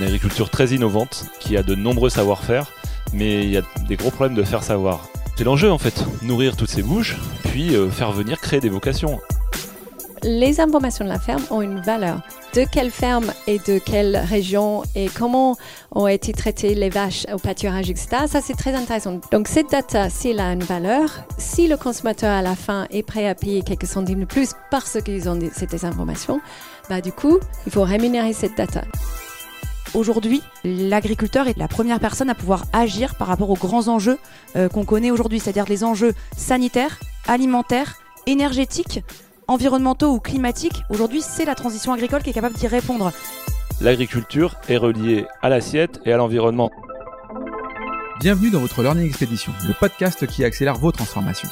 une agriculture très innovante qui a de nombreux savoir-faire, mais il y a des gros problèmes de faire savoir. C'est l'enjeu en fait, nourrir toutes ces bouches, puis euh, faire venir créer des vocations. Les informations de la ferme ont une valeur. De quelle ferme et de quelle région et comment ont été traitées les vaches au pâturage, etc. Ça, c'est très intéressant. Donc, cette data, s'il a une valeur, si le consommateur à la fin est prêt à payer quelques centimes de plus parce qu'ils ont ces informations, bah, du coup, il faut rémunérer cette data. Aujourd'hui, l'agriculteur est la première personne à pouvoir agir par rapport aux grands enjeux euh, qu'on connaît aujourd'hui, c'est-à-dire les enjeux sanitaires, alimentaires, énergétiques, environnementaux ou climatiques. Aujourd'hui, c'est la transition agricole qui est capable d'y répondre. L'agriculture est reliée à l'assiette et à l'environnement. Bienvenue dans votre Learning Expedition, le podcast qui accélère vos transformations.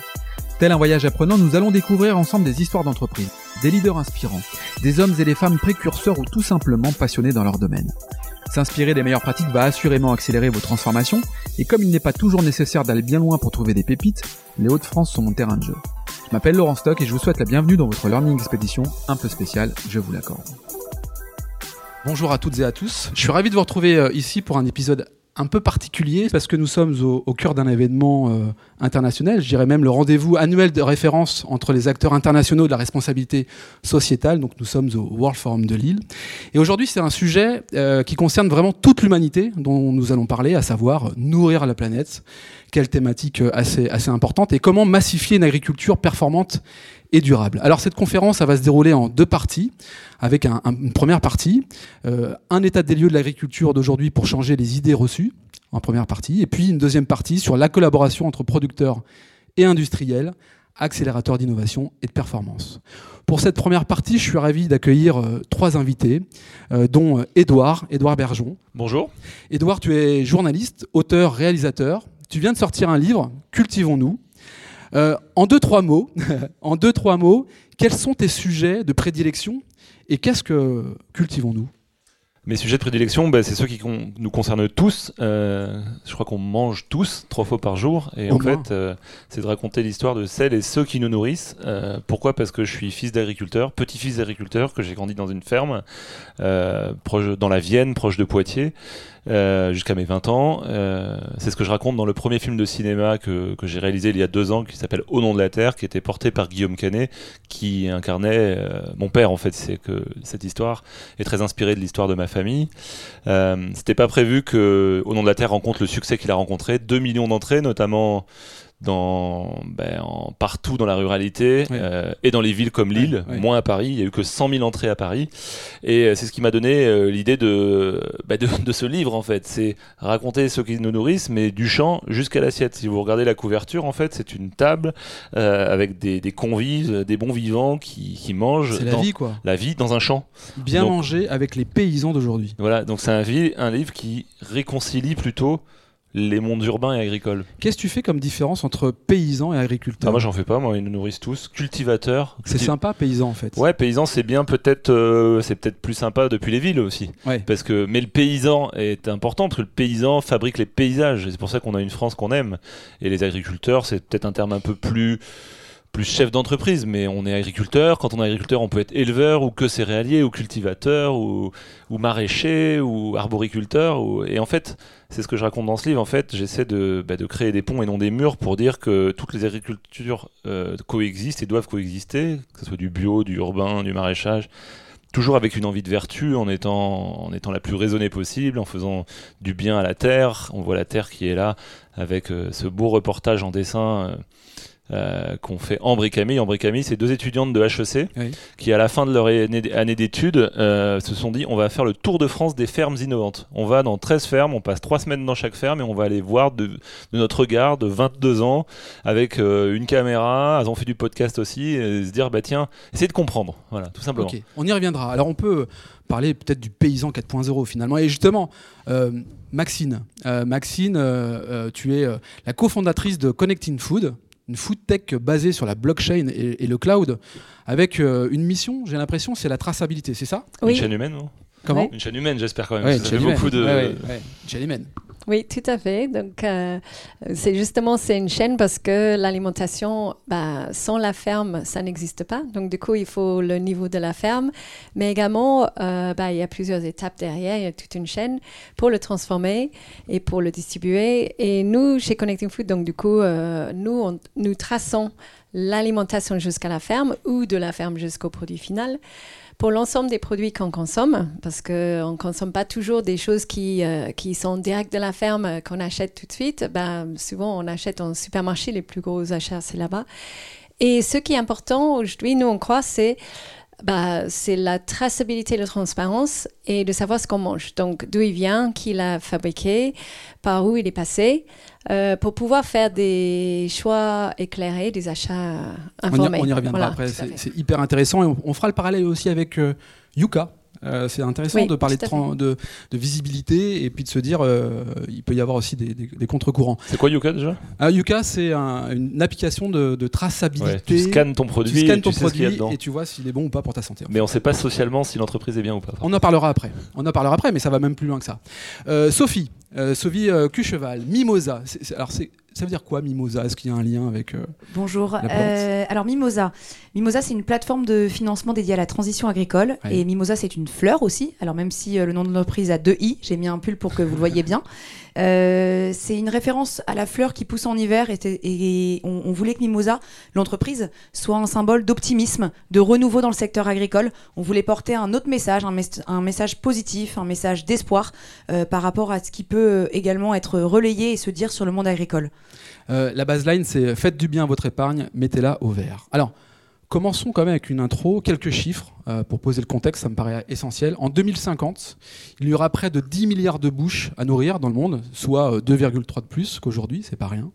Tel un voyage apprenant, nous allons découvrir ensemble des histoires d'entreprise, des leaders inspirants, des hommes et des femmes précurseurs ou tout simplement passionnés dans leur domaine. S'inspirer des meilleures pratiques va assurément accélérer vos transformations, et comme il n'est pas toujours nécessaire d'aller bien loin pour trouver des pépites, les Hauts-de-France sont mon terrain de jeu. Je m'appelle Laurent Stock et je vous souhaite la bienvenue dans votre Learning Expedition un peu spéciale, je vous l'accorde. Bonjour à toutes et à tous. Je suis ravi de vous retrouver euh, ici pour un épisode un peu particulier parce que nous sommes au, cœur d'un événement euh, international, je dirais même le rendez-vous annuel de référence entre les acteurs internationaux de la responsabilité sociétale. Donc nous sommes au World Forum de Lille. Et aujourd'hui, c'est un sujet euh, qui concerne vraiment toute l'humanité dont nous allons parler, à savoir nourrir la planète. Quelle thématique euh, assez, assez importante et comment massifier une agriculture performante et durable. Alors cette conférence, ça va se dérouler en deux parties, avec une première partie, euh, un état des lieux de l'agriculture d'aujourd'hui pour changer les idées reçues, en première partie, et puis une deuxième partie sur la collaboration entre producteurs et industriels, accélérateurs d'innovation et de performance. Pour cette première partie, je suis ravi d'accueillir euh, trois invités, euh, dont Édouard, Édouard Bergeon. Bonjour. Édouard, tu es journaliste, auteur, réalisateur. Tu viens de sortir un livre, Cultivons-nous, euh, en deux, trois mots, en deux, trois mots, quels sont tes sujets de prédilection et qu'est-ce que cultivons-nous? Mes sujets de prédilection, bah, c'est ceux qui nous concernent tous. Euh, je crois qu'on mange tous trois fois par jour. Et en fait, euh, c'est de raconter l'histoire de celles et ceux qui nous nourrissent. pourquoi? Parce que je suis fils d'agriculteur, petit-fils d'agriculteur, que j'ai grandi dans une ferme, proche, dans la Vienne, proche de Poitiers. Euh, jusqu'à mes 20 ans. Euh, c'est ce que je raconte dans le premier film de cinéma que, que j'ai réalisé il y a deux ans, qui s'appelle Au nom de la Terre, qui était porté par Guillaume Canet, qui incarnait euh, mon père en fait. C'est que cette histoire est très inspirée de l'histoire de ma famille. C'était pas prévu que Au nom de la Terre rencontre le succès qu'il a rencontré, 2 millions d'entrées, notamment dans, ben, partout dans la ruralité euh, et dans les villes comme Lille, moins à Paris. Il n'y a eu que 100 000 entrées à Paris. Et euh, c'est ce qui m'a donné euh, l'idée de, ben, de, de, ce livre, en fait. C'est raconter ceux qui nous nourrissent, mais du champ jusqu'à l'assiette. Si vous regardez la couverture, en fait, c'est une table avec des, des, convives, des bons vivants qui, qui mangent. la vie, quoi. La vie dans un champ. Bien manger avec les paysans d'aujourd'hui. Voilà, donc c'est un, un livre qui réconcilie plutôt les mondes urbains et agricoles. Qu'est-ce que tu fais comme différence entre paysans et agriculteurs ah, Moi, j'en fais pas. Moi, ils nous nourrissent tous. Cultivateurs. C'est sympa, paysan, en fait. Ouais, paysan, c'est bien. Peut-être, euh, c'est peut-être plus sympa depuis les villes aussi. Ouais. Parce que, mais le paysan est important parce que le paysan fabrique les paysages. C'est pour ça qu'on a une France qu'on aime. Et les agriculteurs, c'est peut-être un terme un peu plus plus chef d'entreprise, mais on est agriculteur. Quand on est agriculteur, on peut être éleveur ou que céréalier ou cultivateur ou, maraîcher ou arboriculteur. Et en fait, c'est ce que je raconte dans ce livre. En fait, j'essaie de, bah, créer des ponts et non des murs pour dire que toutes les agricultures euh, coexistent et doivent coexister, que ce soit du bio, du urbain, du maraîchage toujours avec une envie de vertu, en étant, en étant la plus raisonnée possible, en faisant du bien à la terre. On voit la terre qui est là avec euh, ce beau reportage en dessin. Euh, euh, qu'on fait en Camille. En Camille, c'est deux étudiantes de HEC qui, à la fin de leur année d'études, euh, se sont dit on va faire le tour de France des fermes innovantes. On va dans 13 fermes, on passe 3 semaines dans chaque ferme et on va aller voir de, notre regard de 22 ans avec euh, une caméra. Elles ont fait du podcast aussi et se dire bah tiens, essayer de comprendre. Voilà, tout simplement. On y reviendra. Alors on peut parler peut-être du paysan 4.0 finalement. Et justement, Maxine, Maxine tu es la cofondatrice de Connecting Food une food tech basée sur la blockchain et, le cloud, avec euh, une mission, j'ai l'impression, c'est la traçabilité, c'est ça? Une chaîne humaine, non? Comment? Une chaîne humaine, j'espère quand même. une chaîne beaucoup de... chaîne humaine. Oui, tout à fait. Donc, euh, c'est justement, c'est une chaîne parce que l'alimentation, bah, sans la ferme, ça n'existe pas. Donc, du coup, il faut le niveau de la ferme. Mais également, euh, bah, il y a plusieurs étapes derrière. Il y a toute une chaîne pour le transformer et pour le distribuer. Et nous, chez Connecting Food, donc, du coup, euh, nous, nous traçons l'alimentation jusqu'à la ferme ou de la ferme jusqu'au produit final pour l'ensemble des produits qu'on consomme, parce qu'on ne consomme pas toujours des choses qui, euh, qui sont directes de la ferme, euh, qu'on achète tout de suite. Ben, souvent, on achète en supermarché, les plus gros achats, c'est là-bas. Et ce qui est important aujourd'hui, nous, on croit, c'est bah, c'est la traçabilité, la transparence et de savoir ce qu'on mange. Donc, d'où il vient, qui l'a fabriqué, par où il est passé, euh, pour pouvoir faire des choix éclairés, des achats informés. On y, reviendra après, c'est hyper intéressant. Et on, fera le parallèle aussi avec euh, Yuka, euh, c'est intéressant de parler de, de, visibilité et puis de se dire euh, il peut y avoir aussi des, des, contre-courants. C'est quoi Yuka déjà? Ah, Yuka, c'est une application de, traçabilité. tu scannes ton produit, tu scannes ton produit et tu vois s'il est bon ou pas pour ta santé. Mais on ne sait pas socialement si l'entreprise est bien ou pas. On en parlera après. On en parlera après, mais ça va même plus loin que ça. Euh, Sophie, Sophie Cucheval, Mimosa. alors c'est ça veut dire quoi Mimosa? Est-ce qu'il y a un lien avec euh, Bonjour. Euh, alors Mimosa, Mimosa c'est une plateforme de financement dédiée à la transition agricole et Mimosa c'est une fleur aussi. Alors même si euh, le nom de l'entreprise a deux i, j'ai mis un pull pour que vous le voyez bien. Euh, c'est une référence à la fleur qui pousse en hiver et, on, voulait que Mimosa, l'entreprise, soit un symbole d'optimisme, de renouveau dans le secteur agricole. On voulait porter un autre message, un, message positif, un message d'espoir euh, par rapport à ce qui peut euh, également être relayé et se dire sur le monde agricole. la baseline, c'est faites du bien à votre épargne, mettez-la au vert. Alors, Commençons quand même avec une intro, quelques chiffres euh, pour poser le contexte, ça me paraît essentiel. En 2050, il y aura près de 10 milliards de bouches à nourrir dans le monde, soit 2,3 euh, de plus qu'aujourd'hui, c'est pas rien.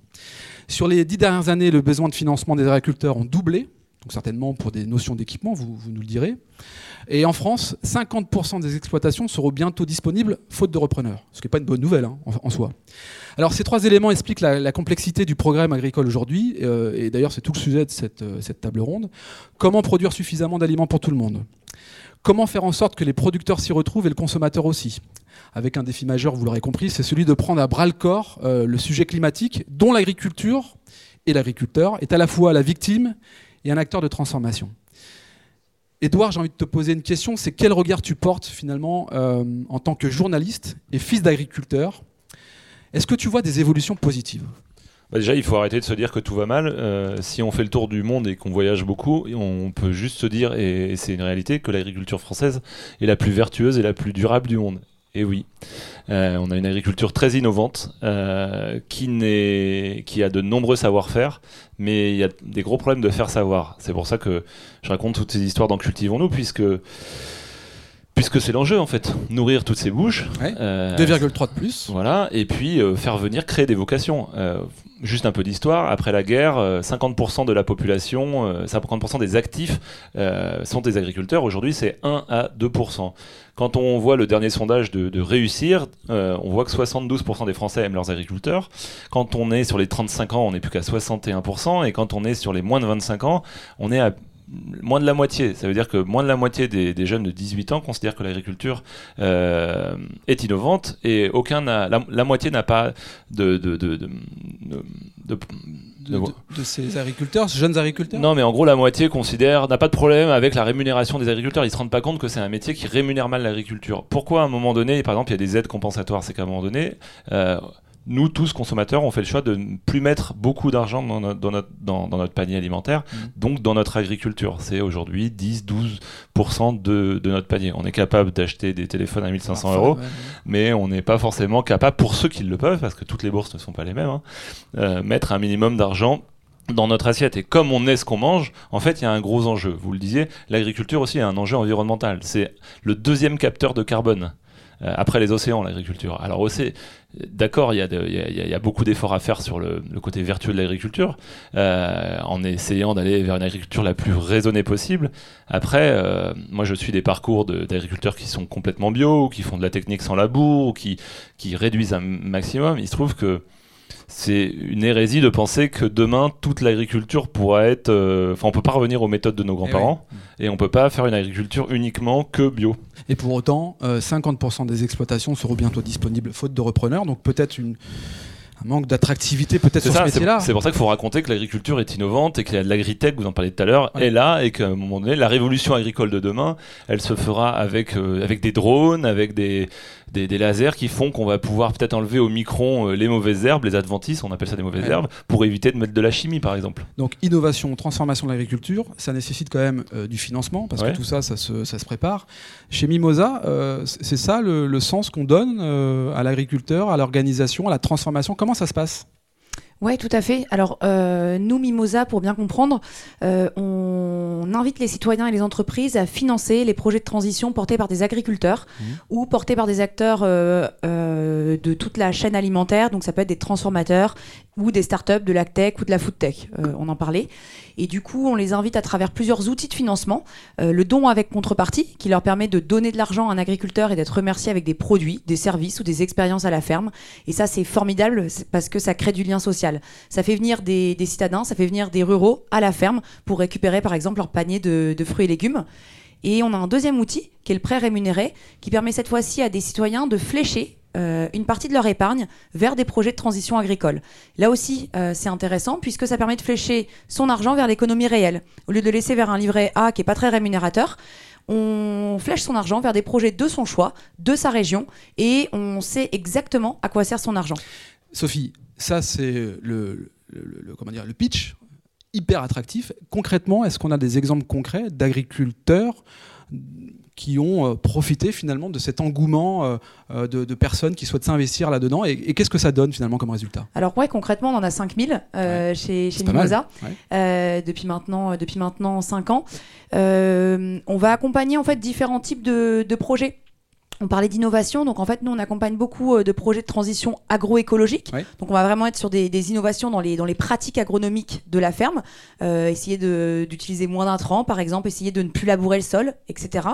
Sur les dix dernières années, le besoin de financement des agriculteurs ont doublé, donc certainement pour des notions d'équipement, vous, nous le direz. Et en France, 50% des exploitations seront bientôt disponibles faute de repreneurs, ce qui n'est pas une bonne nouvelle hein, en, soi. Alors ces trois éléments expliquent la, complexité du programme agricole aujourd'hui, euh, et d'ailleurs c'est tout le sujet de cette, euh, cette table ronde. Comment produire suffisamment d'aliments pour tout le monde? Comment faire en sorte que les producteurs s'y retrouvent et le consommateur aussi? Avec un défi majeur, vous l'aurez compris, c'est celui de prendre à bras le corps euh, le sujet climatique, dont l'agriculture et l'agriculteur est à la fois la victime et un acteur de transformation. Edouard, j'ai envie de te poser une question, c'est quel regard tu portes finalement euh, en tant que journaliste et fils d'agriculteur? Est-ce que tu vois des évolutions positives? Bah, déjà, il faut arrêter de se dire que tout va mal. Euh, si on fait le tour du monde et qu'on voyage beaucoup, on peut juste se dire, et c'est une réalité, que l'agriculture française est la plus vertueuse et la plus durable du monde. Et oui, euh, on a une agriculture très innovante euh, qui, qui a de nombreux savoir-faire, mais il y a des gros problèmes de faire savoir. C'est pour ça que je raconte toutes ces histoires dans Cultivons-nous, puisque puisque c'est l'enjeu en fait, nourrir toutes ces bouches. 2,3 euh, de plus. Voilà, et puis faire venir créer des vocations. Juste un peu d'histoire. Après la guerre, 50% euh, de la population, 50% euh, des actifs euh, sont des agriculteurs. Aujourd'hui, c'est 1 à 2%. Quand on voit le dernier sondage de, réussir, on voit que 72% des Français aiment leurs agriculteurs. Quand on est sur les 35 ans, on n'est plus qu'à 61%. Et quand on est sur les moins de 25 ans, on est à moins de la moitié. Ça veut dire que moins de la moitié des, jeunes de 18 ans considèrent que l'agriculture euh, est innovante et aucun n'a, la, moitié n'a pas de de, de, de, ces agriculteurs, ces jeunes agriculteurs? Non, mais en gros, la moitié considère, n'a pas de problème avec la rémunération des agriculteurs. Ils se rendent pas compte que c'est un métier qui rémunère mal l'agriculture. Pourquoi à un moment donné, par exemple, il y a des aides compensatoires? C'est qu'à un moment donné, euh, nous, tous consommateurs, on fait le choix de ne plus mettre beaucoup d'argent dans, notre, dans, notre, panier alimentaire, mmh. donc dans notre agriculture. C'est aujourd'hui 10-12% de, de, notre panier. On est capable d'acheter des téléphones à 1500 euros, mais on n'est pas forcément capable, pour ceux qui le peuvent, parce que toutes les bourses ne sont pas les mêmes, hein, euh, mettre un minimum d'argent dans notre assiette. Et comme on est ce qu'on mange, en fait, il y a un gros enjeu. Vous le disiez, l'agriculture aussi a un enjeu environnemental. C'est le deuxième capteur de carbone. Euh, après les océans, l'agriculture. Alors aussi, d'accord, il y, a beaucoup d'efforts à faire sur le, côté vertueux de l'agriculture, euh, en essayant d'aller vers une agriculture la plus raisonnée possible. Après, euh, moi je suis des parcours d'agriculteurs qui sont complètement bio, ou qui font de la technique sans labour, ou qui, qui réduisent un maximum. Il se trouve que c'est une hérésie de penser que demain toute l'agriculture pourra être. euh, Enfin, on peut pas revenir aux méthodes de nos grands-parents et on peut pas faire une agriculture uniquement que bio. Et pour autant, euh, 50% des exploitations seront bientôt disponibles faute de repreneurs, donc peut-être une un manque d'attractivité peut-être sur ce ça, c'est métier-là. c'est pour ça qu'il faut raconter que l'agriculture est innovante et que l'agritech, vous en parlez tout à l'heure, Ouais. est là et qu'à un moment donné, la révolution agricole de demain, elle se fera avec, euh, avec des drones, avec des, des, des lasers qui font qu'on va pouvoir peut-être enlever au micron euh, les mauvaises herbes, les adventices, on appelle ça des mauvaises Ouais. herbes, pour éviter de mettre de la chimie par exemple. Donc innovation, transformation de l'agriculture, ça nécessite quand même euh, du financement parce Ouais. que tout ça, ça se, ça se prépare. Chez Mimosa, c'est ça le, le sens qu'on donne à l'agriculteur, à l'organisation, à la transformation? Comment ça se passe? Ouais, tout à fait. Alors, euh, nous, Mimosa, pour bien comprendre, euh, on invite les citoyens et les entreprises à financer les projets de transition portés par des agriculteurs Mhm. ou portés par des acteurs euh, de toute la chaîne alimentaire. Donc, ça peut être des transformateurs ou des startups de la tech ou de la food tech. Euh, on en parlait. Et du coup, on les invite à travers plusieurs outils de financement. Euh, le don avec contrepartie, qui leur permet de donner de l'argent à un agriculteur et d'être remercié avec des produits, des services ou des expériences à la ferme. Et ça, c'est formidable parce que ça crée du lien social. Ça fait venir des, des citadins, ça fait venir des ruraux à la ferme pour récupérer par exemple leur panier de, de fruits et légumes. Et on a un deuxième outil qui est le prêt rémunéré, qui permet cette fois-ci à des citoyens de flécher euh, une partie de leur épargne vers des projets de transition agricole. Là aussi, euh, c'est intéressant puisque ça permet de flécher son argent vers l'économie réelle. Au lieu de laisser vers un livret A qui est pas très rémunérateur, on flèche son argent vers des projets de son choix, de sa région, et on sait exactement à quoi sert son argent. Sophie, ça c'est le- le- comment dire, le pitch hyper attractif. Concrètement, est-ce qu'on a des exemples concrets d'agriculteurs qui ont euh, profité finalement de cet engouement euh, euh, de, de personnes qui souhaitent s'investir là-dedans et, et qu'est-ce que ça donne finalement comme résultat? Alors ouais, concrètement, on en a 5000 euh, chez, chez. Mimosa Ouais. euh, depuis maintenant depuis maintenant 5 ans. Euh, on va accompagner en fait différents types de, de projets. On parlait d'innovation, donc en fait nous on accompagne beaucoup euh, de projets de transition agroécologique. Donc on va vraiment être sur des, des innovations dans les, dans les pratiques agronomiques de la ferme, euh, essayer d'utiliser moins d'intrants par exemple, essayer de ne plus labourer le sol, etc.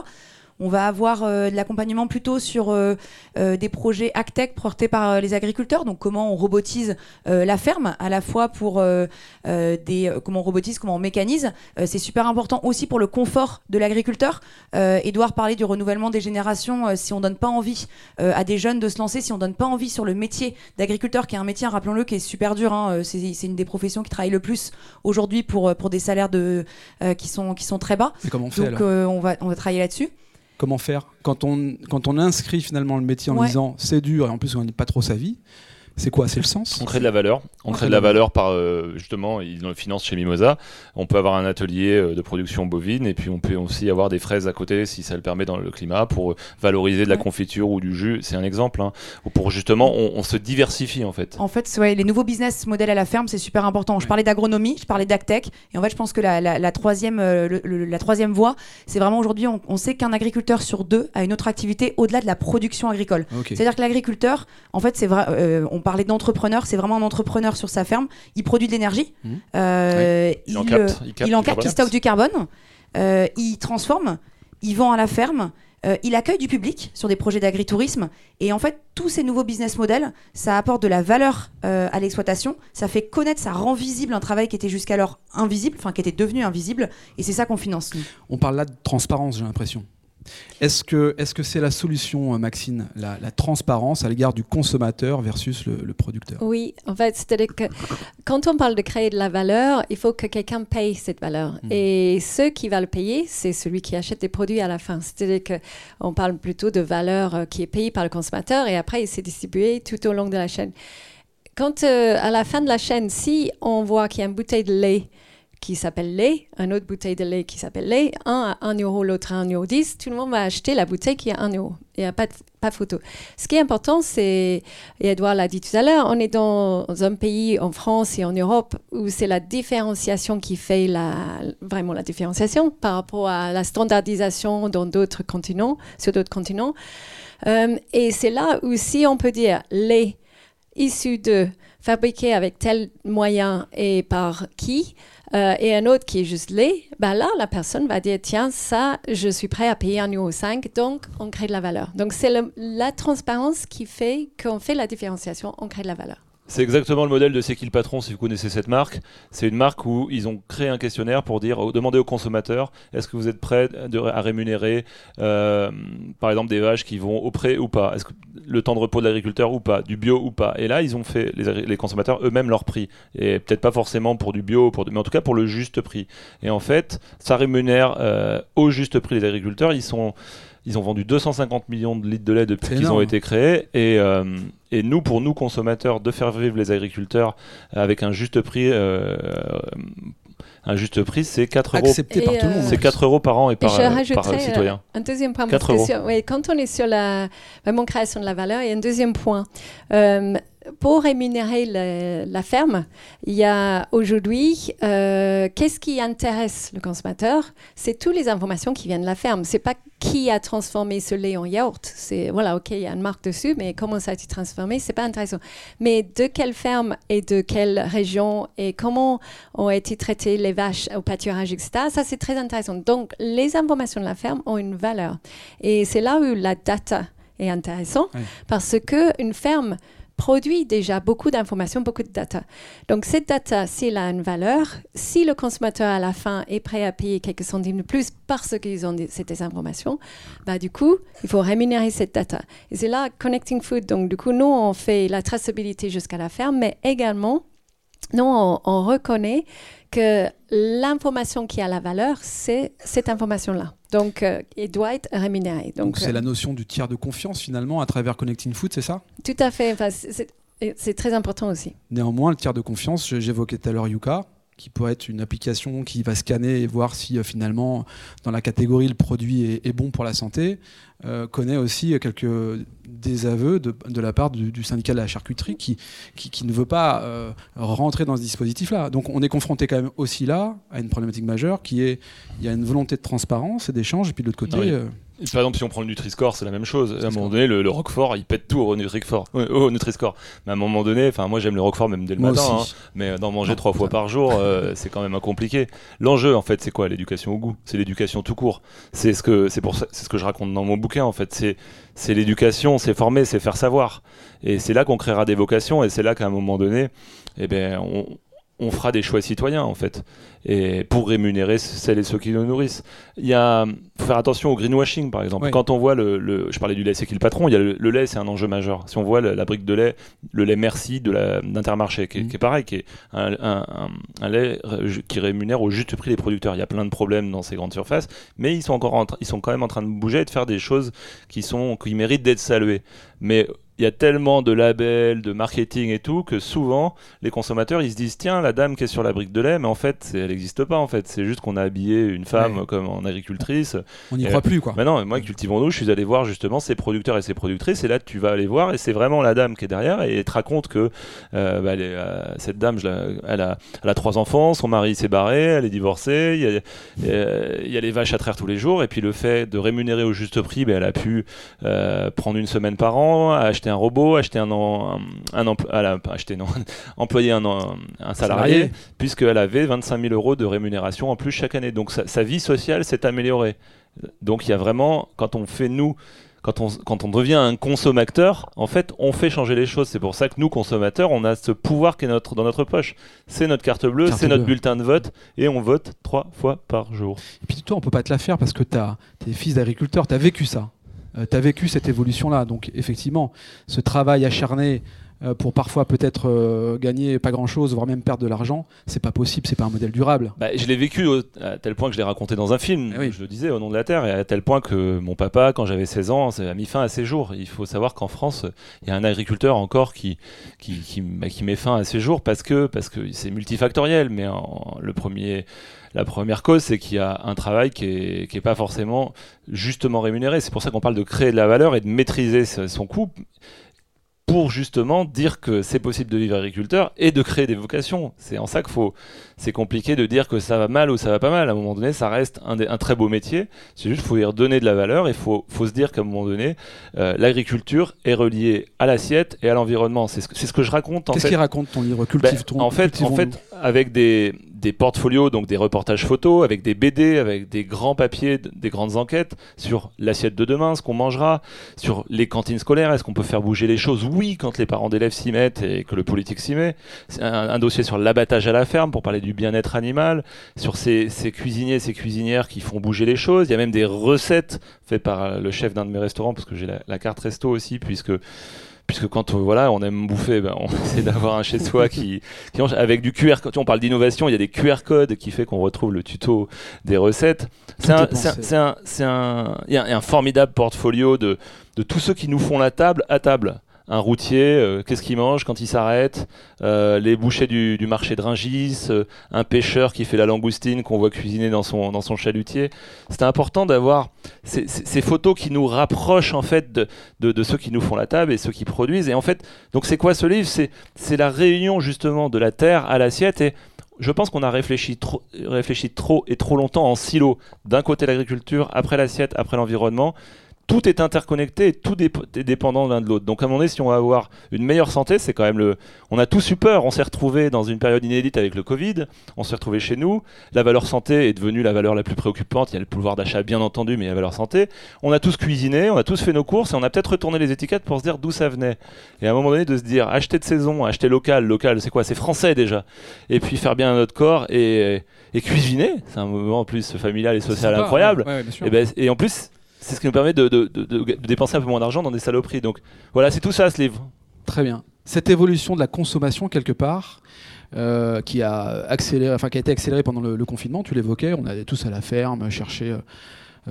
On va avoir euh, de l'accompagnement plutôt sur euh, euh, des projets AgTech portés par les agriculteurs. Donc comment on robotise euh, la ferme, à la fois pour euh, euh, des euh, comment on robotise, comment on mécanise. Euh, c'est super important aussi pour le confort de l'agriculteur. Euh, Edouard parlait du renouvellement des générations. si on donne pas envie euh, à des jeunes de se lancer, si on donne pas envie sur le métier d'agriculteur, qui est un métier, rappelons-le, qui est super dur. hein, c'est c'est une des professions qui travaille le plus aujourd'hui pour pour des salaires de euh, qui sont qui sont très bas. Et comment on fait Donc euh, on va on va travailler là-dessus. Comment faire quand on, quand on inscrit finalement le métier en Ouais. disant c'est dur et en plus on dit pas trop sa vie C'est quoi C'est le sens? On crée de la valeur. On crée de la valeur par euh, justement, ils le financent chez Mimosa. On peut avoir un atelier euh, de production bovine et puis on peut aussi avoir des fraises à côté si ça le permet dans le climat pour euh, valoriser de la Ouais. confiture ou du jus. C'est un exemple. Hein, ou pour justement, on, on se diversifie en fait. En fait, ouais, les nouveaux business models à la ferme, c'est super important. Je parlais d'agronomie, je parlais d'agtech, et en fait, je pense que la, la- la troisième, euh, le- le- la troisième voie, c'est vraiment aujourd'hui, on, on sait qu'un agriculteur sur deux a une autre activité au-delà de la production agricole. C'est-à-dire que l'agriculteur, en fait, c'est vrai. euh, on parlait d'entrepreneur, c'est vraiment un entrepreneur sur sa ferme. Il produit de l'énergie, euh, Il en il, capte, euh, il capte il en capte, il stocke du carbone, euh, il transforme, il vend à la ferme. euh, il accueille du public sur des projets d'agritourisme et en fait tous ces nouveaux business models ça apporte de la valeur euh, à l'exploitation ça fait connaître ça rend visible un travail qui était jusqu'alors invisible enfin qui était devenu invisible et c'est ça qu'on finance nous. On parle là de transparence, j'ai l'impression. Est-ce que c'est la solution, euh, Maxine, la, la transparence à l'égard du consommateur versus le, le producteur? Oui, en fait, c'est-à-dire que quand on parle de créer de la valeur, il faut que quelqu'un paye cette valeur. Mhm. Et ceux qui va le payer, c'est celui qui achète des produits à la fin. C'est-à-dire qu'on parle plutôt de valeur euh, qui est payée par le consommateur et après, il s'est distribué tout au long de la chaîne. Quand euh, à la fin de la chaîne, si on voit qu'il y a une bouteille de lait qui s'appelle lait, une autre bouteille de lait qui s'appelle lait, un à 1 euro, l'autre à 1 euro 10, tout le monde va acheter la bouteille qui est à 1 euro. Il n'y a pas de pas photo. Ce qui est important, c'est, et Edouard l'a dit tout à l'heure, on est dans un pays en France et en Europe où c'est la différenciation qui fait la, vraiment la différenciation par rapport à la standardisation dans d'autres continents, sur d'autres continents. Euh, et c'est là où si on peut dire lait issu de fabriqué avec tel moyen et par qui, euh, et un autre qui est juste lait, ben là, la personne va dire, tiens, ça, je suis prêt à payer un euro 5, donc on crée de la valeur. Donc c'est la transparence qui fait qu'on fait la différenciation, on crée de la valeur. C'est exactement le modèle de C'est qui le patron, si vous connaissez cette marque. C'est une marque où ils ont créé un questionnaire pour dire, demander aux consommateurs, est-ce que vous êtes prêts à rémunérer, euh, par exemple, des vaches qui vont au pré ou pas? Est-ce que le temps de repos de l'agriculteur ou pas? Du bio ou pas? Et là, ils ont fait, les, consommateurs eux-mêmes, leur prix. Et peut-être pas forcément pour du bio, pour mais en tout cas pour le juste prix. Et en fait, ça rémunère euh, au juste prix les agriculteurs. Ils sont ils ont vendu 250 millions de litres de lait depuis qu'ils ont été créés. Et, euh, et, nous, pour nous consommateurs, de faire vivre les agriculteurs avec un juste prix. Euh, un juste prix, c'est 4 euros. Accepté par tout le monde. C'est 4 euros par an et par, et par citoyen. Un deuxième point. Oui, quand on est sur la vraiment création de la valeur, il y a un deuxième point pour rémunérer la ferme, il y a aujourd'hui, euh, qu'est-ce qui intéresse le consommateur? C'est toutes les informations qui viennent de la ferme. C'est pas qui a transformé ce lait en yaourt. C'est voilà, ok, il y a une marque dessus, mais comment ça a été transformé? C'est pas intéressant. Mais de quelle ferme et de quelle région et comment ont été traitées les vaches au pâturage, etc. Ça c'est très intéressant. Donc les informations de la ferme ont une valeur et c'est là où la data est intéressant parce que une ferme produit déjà beaucoup d'informations, beaucoup de data. Donc cette data, s'il a une valeur, si le consommateur à la fin est prêt à payer quelques centimes de plus parce qu'ils ont ces informations, bah, du coup, il faut rémunérer cette data. Et c'est là Connecting Food. Donc du coup, nous, on fait la traçabilité jusqu'à la ferme, mais également, nous, on reconnaît que l'information qui a la valeur, c'est cette information-là. Donc, euh, il doit être rémunéré. Donc, c'est la euh, notion du tiers de confiance finalement à travers Connecting Food, c'est ça? Tout à fait. Enfin, c'est très important aussi. Néanmoins, le tiers de confiance, j'évoquais tout à l'heure Yuka, qui pourrait être une application qui va scanner et voir si euh, finalement, dans la catégorie, le produit est, bon pour la santé, euh, connaît aussi quelques désaveux de, de la part du, syndicat de la charcuterie qui, qui, ne veut pas euh, rentrer dans ce dispositif-là. Donc on est confronté quand même aussi là à une problématique majeure qui est, il y a une volonté de transparence et d'échange, et puis de l'autre côté... Par exemple, si on prend le Nutri-Score, c'est la même chose. À un moment donné, le, Roquefort, il pète tout au Nutri-Score. Au Nutri-Score. Mais à un moment donné, enfin, moi j'aime le Roquefort même dès le matin, hein. mais d'en manger trois fois par jour, euh, c'est quand même compliqué. L'enjeu, en fait, c'est quoi? L'éducation au goût. C'est l'éducation tout court. C'est ce que c'est pour c'est ce que je raconte dans mon bouquin. En fait, c'est c'est l'éducation, c'est former, c'est faire savoir. Et c'est là qu'on créera des vocations. Et c'est là qu'à un moment donné, eh ben, on, on fera des choix citoyens en fait, et pour rémunérer celles et ceux qui nous nourrissent. Il y a faut faire attention au greenwashing par exemple. Quand on voit le, je parlais du lait, c'est qui le patron. Il y a le, lait, c'est un enjeu majeur. Si on voit la, brique de lait, le lait Merci de d'Intermarché, qui, qui, est pareil, qui est un, lait qui rémunère au juste prix les producteurs. Il y a plein de problèmes dans ces grandes surfaces, mais ils sont encore, ils sont quand même en train de bouger et de faire des choses qui sont, qui méritent d'être saluées. Mais il y a tellement de labels, de marketing et tout, que souvent, les consommateurs, ils se disent, tiens, la dame qui est sur la brique de lait, mais en fait, elle n'existe pas, en fait. C'est juste qu'on a habillé une femme comme en agricultrice. On n'y croit plus, quoi. Maintenant, moi, cultivons-nous, je suis allé voir justement ces producteurs et ces productrices, et là, tu vas aller voir, et c'est vraiment la dame qui est derrière, et elle te raconte que euh, bah, euh, cette dame, je elle, a, elle, a, trois enfants, son mari s'est barré, elle est divorcée, il y, a, euh, il y, a, les vaches à traire tous les jours, et puis le fait de rémunérer au juste prix, bah, elle a pu prendre une semaine par an, acheter un robot, acheter un, un, un acheter, non, employer un, un salarié, puisqu'elle avait 25 000 euros de rémunération en plus chaque année. Donc sa, vie sociale s'est améliorée. Donc il y a vraiment, quand on fait nous, quand on, quand on devient un consommateur, en fait, on fait changer les choses. C'est pour ça que nous, consommateurs, on a ce pouvoir qui est notre, dans notre poche. C'est notre carte bleue, c'est notre bulletin de vote, et on vote trois fois par jour. Et puis toi, on peut pas te la faire parce que tu es fils d'agriculteur, tu as vécu ça. Euh, tu as vécu cette évolution-là. Donc effectivement, ce travail acharné euh, pour parfois peut-être euh, gagner pas grand-chose, voire même perdre de l'argent, c'est pas possible, c'est pas un modèle durable. Bah, je l'ai vécu à tel point que je l'ai raconté dans un film, eh je le disais, au nom de la Terre, et à tel point que mon papa, quand j'avais 16 ans, a mis fin à ses jours. Il faut savoir qu'en France, il y a un agriculteur encore qui, qui, qui, bah, met fin à ses jours parce que parce que c'est multifactoriel, mais le premier la première cause, c'est qu'il y a un travail qui est, qui est pas forcément justement rémunéré. C'est pour ça qu'on parle de créer de la valeur et de maîtriser son coût pour justement dire que c'est possible de vivre agriculteur et de créer des vocations. C'est en ça qu'il faut. C'est compliqué de dire que ça va mal ou ça va pas mal. À un moment donné, ça reste un, un très beau métier. C'est juste qu'il faut y redonner de la valeur et il faut, faut, se dire qu'à un moment donné, euh, l'agriculture est reliée à l'assiette et à l'environnement. C'est ce, ce, que je raconte. Qu'est-ce qu'il raconte ton livre? Cultive ben, ton. En fait, en fait, avec des, des portfolios, donc des reportages photos, avec des BD, avec des grands papiers, des grandes enquêtes sur l'assiette de demain, ce qu'on mangera, sur les cantines scolaires, est-ce qu'on peut faire bouger les choses? Oui, quand les parents d'élèves s'y mettent et que le politique s'y met. Un, un, dossier sur l'abattage à la ferme pour parler du bien-être animal, sur ces, ces cuisiniers, ces cuisinières qui font bouger les choses. Il y a même des recettes faites par le chef d'un de mes restaurants, parce que j'ai la, la carte resto aussi, puisque puisque quand voilà, on aime bouffer, ben, on essaie d'avoir un chez soi qui, qui mange avec du QR code. On parle d'innovation, il y a des QR codes qui fait qu'on retrouve le tuto des recettes. C'est un, c'est un, c'est un, il y a un formidable portfolio de, de tous ceux qui nous font la table à table un routier, euh, qu'est-ce qu'il mange quand il s'arrête, euh, les bouchers du, marché de Ringis, euh, un pêcheur qui fait la langoustine qu'on voit cuisiner dans son, dans son chalutier. C'était important d'avoir ces, photos qui nous rapprochent en fait de, de, de, ceux qui nous font la table et ceux qui produisent. Et en fait, donc c'est quoi ce livre? C'est la réunion justement de la terre à l'assiette et je pense qu'on a réfléchi trop, réfléchi trop et trop longtemps en silo. D'un côté l'agriculture, après l'assiette, après l'environnement tout est interconnecté et tout est dépendant l'un de l'autre. Donc à un moment donné, si on va avoir une meilleure santé, c'est quand même le. On a tous eu peur. On s'est retrouvé dans une période inédite avec le Covid. On s'est retrouvé chez nous. La valeur santé est devenue la valeur la plus préoccupante. Il y a le pouvoir d'achat, bien entendu, mais il y a la valeur santé. On a tous cuisiné, on a tous fait nos courses et on a peut-être retourné les étiquettes pour se dire d'où ça venait. Et à un moment donné, de se dire acheter de saison, acheter local, local, c'est quoi? C'est français déjà. Et puis faire bien notre corps et, et cuisiner. C'est un moment en plus familial et social incroyable. Ouais, ouais, et, ben, et en plus c'est ce qui nous permet de, dépenser un peu moins d'argent dans des saloperies. Donc voilà, c'est tout ça ce livre. Très bien. Cette évolution de la consommation quelque part, euh, qui a accéléré, enfin qui a été accélérée pendant le, le confinement, tu l'évoquais, on allait tous à la ferme chercher. Euh,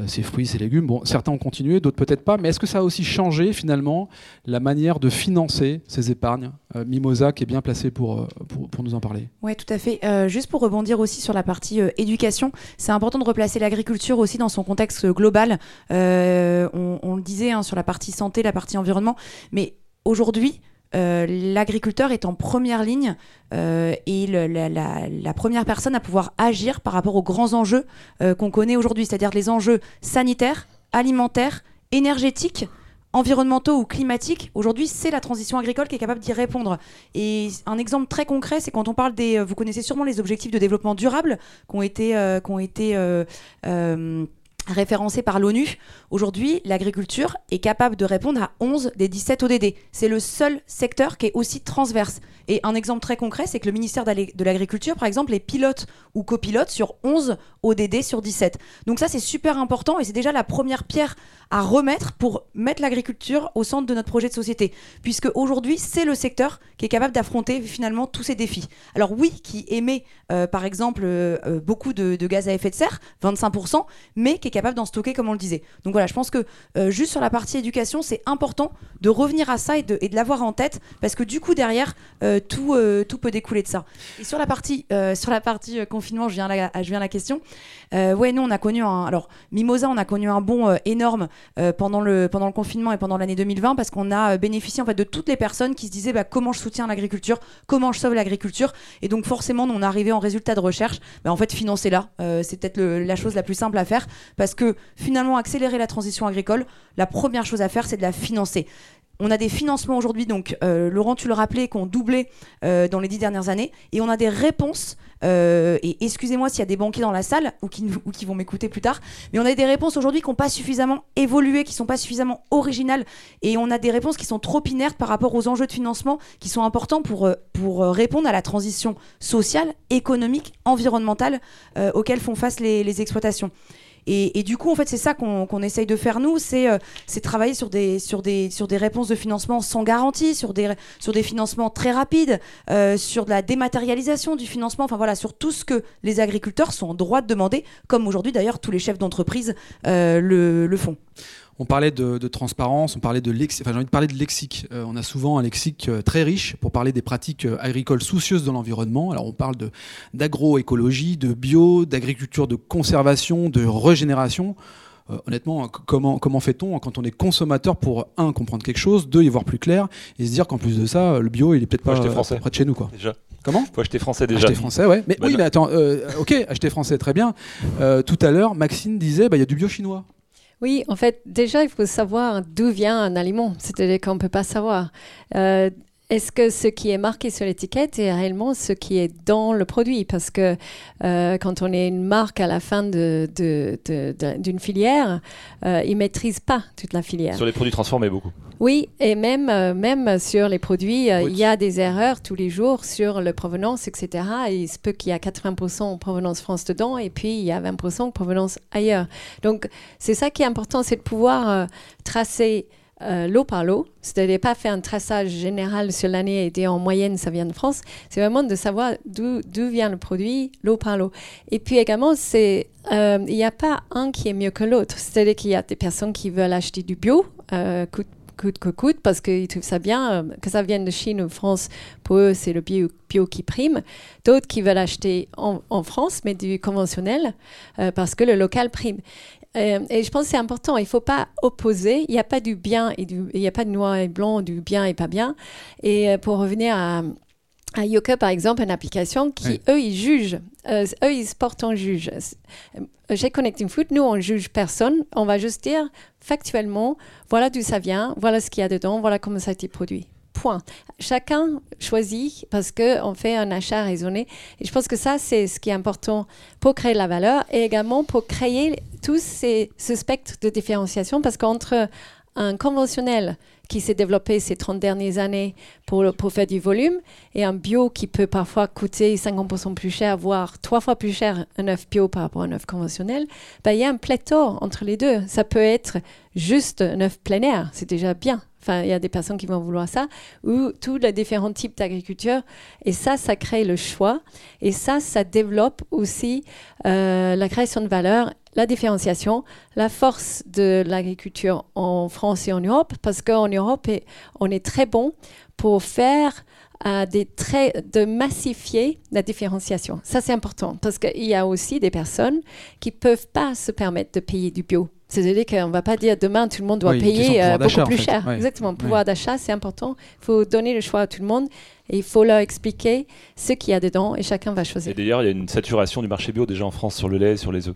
ces fruits, ces légumes. Bon, certains ont continué, d'autres peut-être pas. Mais est-ce que ça a aussi changé finalement la manière de financer ces épargnes? Euh, Mimosa qui est bien placé pour, pour, pour nous en parler. Oui, tout à fait. Euh, juste pour rebondir aussi sur la partie euh, éducation, c'est important de replacer l'agriculture aussi dans son contexte global. On, on, le disait hein, sur la partie santé, la partie environnement. Mais aujourd'hui, euh, l'agriculteur est en première ligne euh, et la, première personne à pouvoir agir par rapport aux grands enjeux euh, qu'on connaît aujourd'hui, c'est-à-dire les enjeux sanitaires, alimentaires, énergétiques environnementaux ou climatiques, aujourd'hui, c'est la transition agricole qui est capable d'y répondre. Et un exemple très concret, c'est quand on parle des... Vous connaissez sûrement les objectifs de développement durable qui ont été... Qui ont été référencé par l'ONU. Aujourd'hui, l'agriculture est capable de répondre à 11 des 17 ODD. C'est le seul secteur qui est aussi transverse. Et un exemple très concret, c'est que le ministère de l'Agriculture, par exemple, est pilote ou copilote sur 11 ODD sur 17. Donc ça, c'est super important et c'est déjà la première pierre à remettre pour mettre l'agriculture au centre de notre projet de société. Puisque aujourd'hui, c'est le secteur qui est capable d'affronter finalement tous ces défis. Alors oui, qui émet euh, par exemple euh, beaucoup de, gaz à effet de serre, 25%, mais qui est capable d'en stocker comme on le disait. Donc voilà, je pense que euh, juste sur la partie éducation, c'est important de revenir à ça et de, l'avoir en tête parce que du coup derrière, euh, tout, euh, tout peut découler de ça. Et sur la partie, sur la partie confinement, je viens, à la, je viens la question. ouais, nous on a connu un, alors Mimosa, on a connu un bond énorme pendant, le, pendant le confinement et pendant l'année 2020 parce qu'on a bénéficié en fait de toutes les personnes qui se disaient bah, comment je soutiens l'agriculture, comment je sauve l'agriculture. Et donc forcément, nous, on est arrivé en résultat de recherche, bah, en fait financer là, c'est peut-être la chose la plus simple à faire parce que finalement accélérer la transition agricole, la première chose à faire, c'est de la financer. On a des financements aujourd'hui, donc euh, Laurent, tu le rappelais, qui ont doublé euh, dans les dix dernières années, et on a des réponses. Euh, et excusez-moi s'il y a des banquiers dans la salle ou qui, ou qui vont m'écouter plus tard, mais on a des réponses aujourd'hui qui n'ont pas suffisamment évolué, qui sont pas suffisamment originales, et on a des réponses qui sont trop inertes par rapport aux enjeux de financement qui sont importants pour, pour répondre à la transition sociale, économique, environnementale euh, auxquelles font face les exploitations. Et, du coup, en fait, c'est ça qu'on qu essaye de faire nous, c'est euh, travailler sur des, sur, des, sur des réponses de financement sans garantie, sur des, sur des financements très rapides, euh, sur de la dématérialisation du financement, enfin voilà, sur tout ce que les agriculteurs sont en droit de demander, comme aujourd'hui d'ailleurs tous les chefs d'entreprise euh, le, le font. On parlait de, de, transparence, on parlait de lexique, enfin j'ai envie de parler de lexique. Euh, on a souvent un lexique euh, très riche pour parler des pratiques euh, agricoles soucieuses de l'environnement. Alors on parle d'agroécologie, de, de bio, d'agriculture de conservation, de régénération. Honnêtement, comment, comment fait-on quand on est consommateur pour, un, comprendre quelque chose, deux, y voir plus clair, et se dire qu'en plus de ça, le bio, il est peut-être pas français. près de chez nous. Quoi. Déjà. Comment? Faut acheter français déjà. Acheter français, ouais. Mais bah, oui, mais attends, ok, acheter français, très bien. Tout à l'heure, Maxine disait, il bah, y a du bio chinois. Oui, en fait, déjà, il faut savoir d'où vient un aliment. C'est-à-dire qu'on ne peut pas savoir. Euh, est-ce que ce qui est marqué sur l'étiquette est réellement ce qui est dans le produit? Parce que euh, quand on est une marque à la fin d'une de, de, filière, euh, ils ne maîtrisent pas toute la filière. Sur les produits transformés, beaucoup. Oui, et même, euh, même sur les produits, il y a des erreurs tous les jours sur le provenance, etc. Et il se peut qu'il y a 80% provenance France dedans, et puis il y a 20% provenance ailleurs. Donc, c'est ça qui est important, c'est de pouvoir tracer euh, lot par lot, c'est-à-dire pas faire un traçage général sur l'année et dire en moyenne ça vient de France, c'est vraiment de savoir d'où vient le produit lot par lot. Et puis également, euh, il n'y a pas un qui est mieux que l'autre, c'est-à-dire qu'il y a des personnes qui veulent acheter du bio, euh, coûte coûte que coûte parce qu'ils trouvent ça bien, que ça vienne de Chine ou France, pour eux c'est le bio, qui prime. D'autres qui veulent acheter en, France mais du conventionnel parce que le local prime. Euh, et je pense que c'est important. Il ne faut pas opposer. Il n'y a pas du bien et du, il n'y a pas de noir et blanc, du bien et pas bien. Et euh, pour revenir à, à Yoka, par exemple, une application qui, eux, ils jugent. Euh, eux, ils se portent en juge. Chez Connecting Food, nous, on juge personne. On va juste dire factuellement, voilà d'où ça vient, voilà ce qu'il y a dedans, voilà comment ça a été produit. Point. Chacun choisit parce qu'on fait un achat raisonné. Et je pense que ça, c'est ce qui est important pour créer la valeur et également pour créer tout ces, ce spectre de différenciation parce qu'entre un conventionnel qui s'est développé ces 30 dernières années pour, pour faire du volume et un bio qui peut parfois coûter 50% plus cher, voire trois fois plus cher un œuf bio par rapport à un œuf conventionnel, ben, il y a un pléthore entre les deux. Ça peut être juste un œuf plein air, c'est déjà bien. Enfin, il y a des personnes qui vont vouloir ça, ou tous les différents types d'agriculture. Et ça, ça crée le choix. Et ça, ça développe aussi euh, la création de valeur, la différenciation, la force de l'agriculture en France et en Europe, parce qu'en Europe, on est très bon pour faire euh, des traits de massifier la différenciation. Ça, c'est important parce qu'il y a aussi des personnes qui ne peuvent pas se permettre de payer du bio c'est-à-dire qu'on ne va pas dire demain tout le monde doit payer euh, beaucoup plus cher. Exactement. Pouvoir d'achat, c'est important. Il faut donner le choix à tout le monde et il faut leur expliquer ce qu'il y a dedans et chacun va choisir. Et d'ailleurs, il y a une saturation du marché bio déjà en France sur le lait et sur les œufs.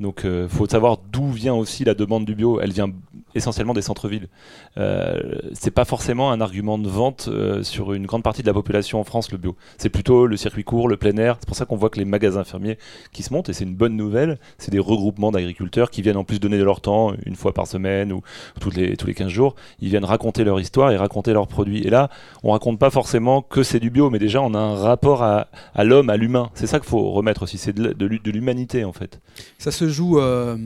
Donc, il euh, faut savoir d'où vient aussi la demande du bio. Elle vient essentiellement des centres-villes. Euh, c'est pas forcément un argument de vente euh, sur une grande partie de la population en France, le bio. C'est plutôt le circuit court, le plein air. C'est pour ça qu'on voit que les magasins fermiers qui se montent, et c'est une bonne nouvelle, c'est des regroupements d'agriculteurs qui viennent en plus donner de leur temps, une fois par semaine ou les, tous les 15 jours. Ils viennent raconter leur histoire et raconter leurs produits. Et là, on raconte pas forcément que c'est du bio, mais déjà, on a un rapport à, l'homme, à l'humain. C'est ça qu'il faut remettre aussi, c'est de, de l'humanité en fait. Joue euh,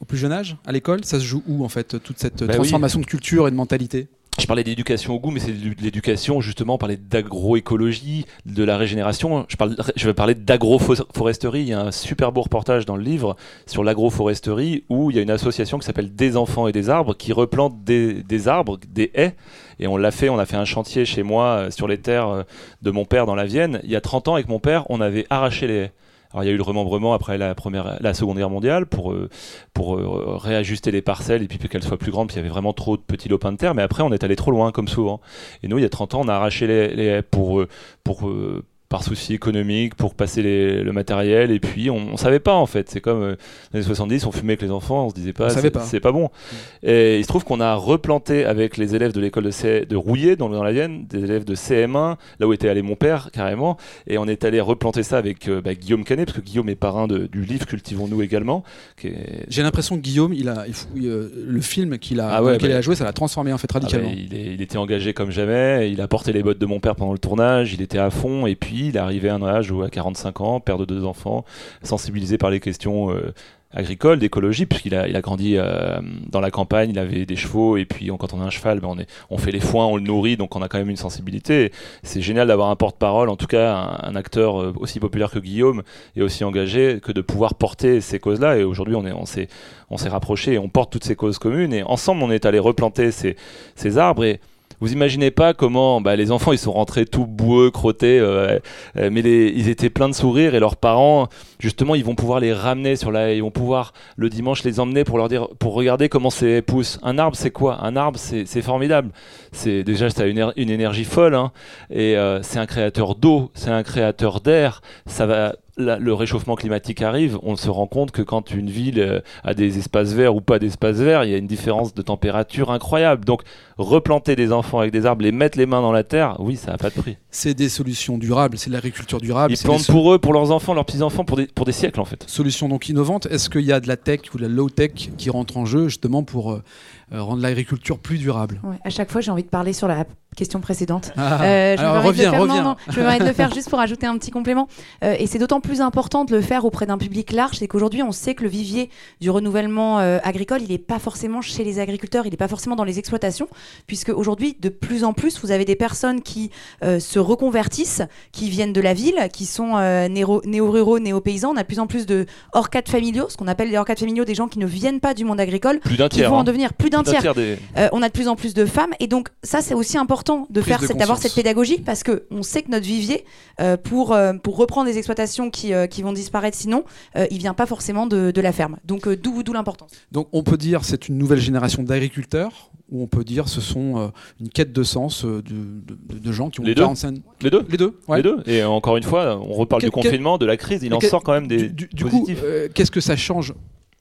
au plus jeune âge, à l'école Ça se joue où en fait, toute cette bah transformation de culture et de mentalité? Je parlais d'éducation au goût, mais c'est de l'éducation justement, on parlait d'agroécologie, de la régénération. Je, parle, je vais parler d'agroforesterie. Il y a un super beau reportage dans le livre sur l'agroforesterie où il y a une association qui s'appelle Des enfants et des arbres qui replante des, des arbres, des haies. Et on l'a fait, on a fait un chantier chez moi euh, sur les terres euh, de mon père dans la Vienne. Il y a 30 ans, avec mon père, on avait arraché les haies. Alors il y a eu le remembrement après la Seconde Guerre mondiale pour euh, euh, réajuster les parcelles et puis qu'elles soient plus grandes. Puis il y avait vraiment trop de petits lopins de terre. Mais après on est allé trop loin comme souvent. Et nous il y a 30 ans on a arraché les, les pour euh, pour par souci économique pour passer le matériel et puis on, on savait pas en fait c'est comme euh, les années 70 on fumait avec les enfants on se disait pas c'est pas. bon mm. et il se trouve qu'on a replanté avec les élèves de l'école de, de Rouillé dans, dans, la Vienne des élèves de CM1 là où était allé mon père carrément et on est allé replanter ça avec euh, bah, Guillaume Canet parce que Guillaume est parrain de, du livre Cultivons-nous également j'ai l'impression que Guillaume il a euh, le film qu'il a, ah bah a joué ça l'a transformé en fait ah radicalement il, il, était engagé comme jamais il a porté les bottes de mon père pendant le tournage il était à fond et puis il est arrivé à un âge où à 45 ans, père de deux enfants, sensibilisé par les questions euh, agricoles, d'écologie, puisqu'il a, grandi euh, dans la campagne, il avait des chevaux, et puis quand on a un cheval, ben on, on fait les foins, on le nourrit, donc on a quand même une sensibilité. C'est génial d'avoir un porte-parole, en tout cas un, acteur euh, aussi populaire que Guillaume, et aussi engagé, que de pouvoir porter ces causes-là. Et aujourd'hui, on, est, on, s'est, on s'est rapproché et on porte toutes ces causes communes, et ensemble, on est allé replanter ces, ces arbres. Et, vous imaginez pas comment bah, les enfants ils sont rentrés tout boueux, crottés, euh, euh, mais ils étaient pleins de sourires et leurs parents justement ils vont pouvoir les ramener sur la, ils vont pouvoir le dimanche les emmener pour leur dire, pour regarder comment c'est pousse. Un arbre c'est quoi? Un arbre c'est formidable. C'est déjà ça a une, une énergie folle hein, et euh, c'est un créateur d'eau, c'est un créateur d'air. Ça va le réchauffement climatique arrive, on se rend compte que quand une ville euh, a des espaces verts ou pas d'espaces verts, il y a une différence de température incroyable. Donc replanter des enfants avec des arbres, les mettre les mains dans la terre, oui, ça n'a pas de prix. C'est des solutions durables, c'est de l'agriculture durable. Ils plantent pour eux, pour leurs enfants, leurs petits-enfants, pour des, pour des siècles en fait. Solutions donc innovantes. Est-ce qu'il y a de la tech ou de la low-tech qui rentre en jeu justement pour euh, rendre l'agriculture plus durable À chaque fois, j'ai envie de parler sur la question précédente. Ah, euh, je alors reviens, reviens. je vais de le faire juste pour ajouter un petit complément. Euh, et c'est d'autant plus important de le faire auprès d'un public large, c'est qu'aujourd'hui, on sait que le vivier du renouvellement euh, agricole, il n'est pas forcément chez les agriculteurs, il n'est pas forcément dans les exploitations, puisque aujourd'hui, de plus en plus, vous avez des personnes qui se reconvertissent, qui viennent de la ville, qui sont néo-ruraux, néo-paysans. On a de plus en plus de hors-cadres familiaux, ce qu'on appelle les hors-cadres familiaux, des gens qui ne viennent pas du monde agricole, plus d'un tiers, qui vont en hein. devenir plus d'un tiers. on a de plus en plus de femmes, et donc ça, c'est aussi important de faire, d'avoir cette pédagogie parce que on sait que notre vivier, euh, pour euh, pour reprendre des exploitations qui, euh, qui vont disparaître sinon, il vient pas forcément de, de la ferme. Donc d'où d'où l'importance. Donc on peut dire c'est une nouvelle génération d'agriculteurs ou on peut dire ce sont une quête de sens de, de, gens qui ont les 45 deux. Les deux. Les deux. Les deux. Et encore une fois, on reparle du confinement, de la crise, il en sort quand même des du, du positifs. Qu'est-ce que ça change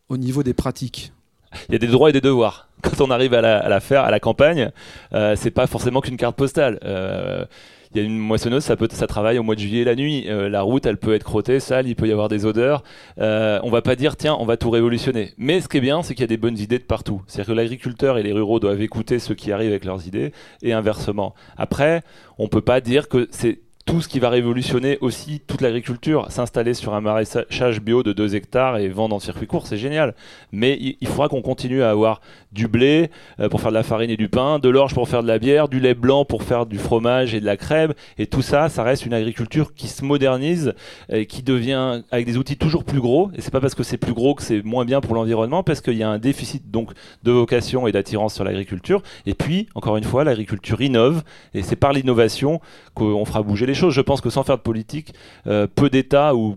au niveau des pratiques? il y a des droits et des devoirs. Quand on arrive à la, faire, à la campagne, euh, c'est pas forcément qu'une carte postale. Euh, il y a une moissonneuse, ça peut, ça travaille au mois de juillet la nuit. Euh, la route, elle peut être crottée, sale, il peut y avoir des odeurs. Euh, on va pas dire tiens, on va tout révolutionner. Mais ce qui est bien, c'est qu'il y a des bonnes idées de partout. C'est-à-dire que l'agriculteur et les ruraux doivent écouter ceux qui arrivent avec leurs idées et inversement. Après, on peut pas dire que c'est tout ce qui va révolutionner aussi toute l'agriculture. S'installer sur un maraîchage bio de 2 hectares et vendre en circuit court, c'est génial. Mais il, faudra qu'on continue à avoir du blé euh, pour faire de la farine et du pain, de l'orge pour faire de la bière, du lait blanc pour faire du fromage et de la crème. Et tout ça, ça reste une agriculture qui se modernise et qui devient avec des outils toujours plus gros. Et c'est pas parce que c'est plus gros que c'est moins bien pour l'environnement, parce qu'il y a un déficit donc de vocation et d'attirance sur l'agriculture. Et puis, encore une fois, l'agriculture innove et c'est par l'innovation qu'on fera bouger les choses. Je pense que sans faire de politique, euh, peu d'États ou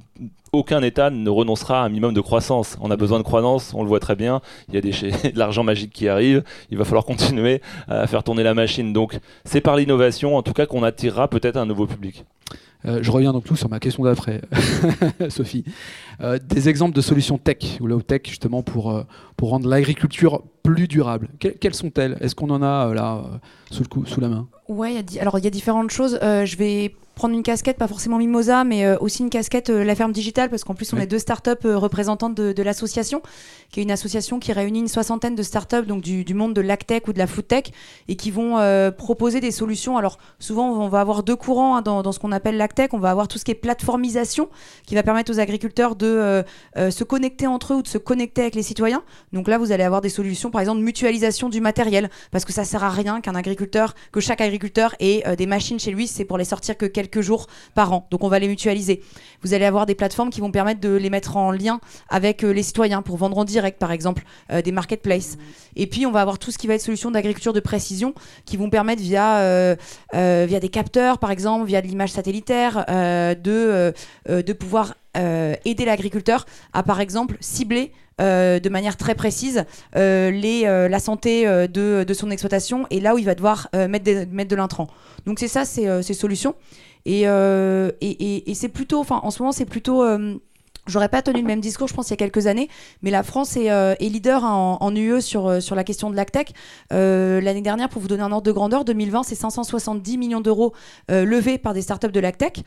aucun État ne renoncera à un minimum de croissance. On a besoin de croissance, on le voit très bien. Il y a des, de l'argent magique qui arrive. Il va falloir continuer à faire tourner la machine. Donc, c'est par l'innovation, en tout cas, qu'on attirera peut-être un nouveau public. Euh, je reviens donc tout sur ma question d'après, Sophie. Euh, des exemples de solutions tech ou low tech justement pour, pour rendre l'agriculture plus durable. quelles sont-elles? Est-ce qu'on en a là sous, le coup, sous la main? Ouais, alors il y a différentes choses. je vais prendre une casquette, pas forcément Mimosa, mais euh, aussi une casquette euh, La Ferme Digitale, parce qu'en plus, on est deux startups euh, représentantes de, l'association, qui est une association qui réunit une soixantaine de startups donc du, monde de l'agtech ou de la foodtech, et qui vont proposer des solutions. Alors, souvent, on va avoir deux courants hein, dans, ce qu'on appelle l'agtech. On va avoir tout ce qui est plateformisation, qui va permettre aux agriculteurs de se connecter entre eux ou de se connecter avec les citoyens. Donc là, vous allez avoir des solutions, par exemple, mutualisation du matériel, parce que ça sert à rien qu'un agriculteur, que chaque agriculteur ait des machines chez lui, c'est pour les sortir que quelques quelques jours par an. Donc on va les mutualiser. Vous allez avoir des plateformes qui vont permettre de les mettre en lien avec euh, les citoyens pour vendre en direct, par exemple, euh, des marketplaces. Et puis on va avoir tout ce qui va être solution d'agriculture de précision qui vont permettre via, euh, via des capteurs, par exemple, via de l'image satellitaire, de, de pouvoir aider l'agriculteur à, par exemple, cibler de manière très précise les, la santé de, de, son exploitation et là où il va devoir mettre, mettre de l'intrant. Donc c'est ça, ces, ces solutions. Euh, et, et, et, c'est plutôt, enfin, en ce moment, c'est plutôt. Euh, j'aurais pas tenu le même discours, je pense, il y a quelques années, mais la France est, euh, est leader en, en, UE sur, sur la question de l'ACTEC. L'année dernière, pour vous donner un ordre de grandeur, 2020, c'est 570 millions d'euros levés par des startups de l'ACTEC.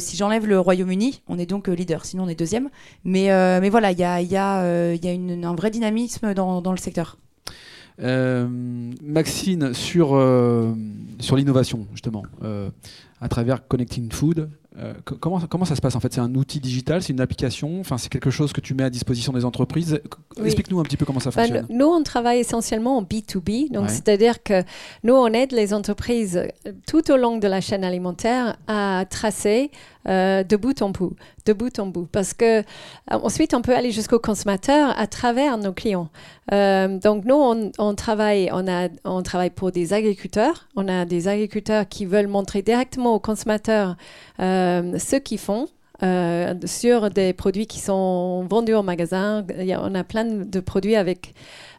si j'enlève le Royaume-Uni, on est donc leader, sinon on est deuxième. Mais, mais voilà, il y a, y a, y a une, un vrai dynamisme dans, dans le secteur. Maxine, sur, sur l'innovation, justement à travers Connecting Food. Euh, comment, comment ça se passe en fait? C'est un outil digital, c'est une application, enfin c'est quelque chose que tu mets à disposition des entreprises? Explique-nous un petit peu comment ça ben, fonctionne. nous, on travaille essentiellement en B2B, donc c'est-à-dire que nous, on aide les entreprises euh, tout au long de la chaîne alimentaire à tracer euh, de bout en bout, en bout, parce que ensuite on peut aller jusqu'au consommateur à travers nos clients. donc nous, on, travaille, on, a, on travaille pour des agriculteurs. On a des agriculteurs qui veulent montrer directement aux consommateurs euh, ce qu'ils font. Euh, sur des produits qui sont vendus au magasin. on a plein de produits avec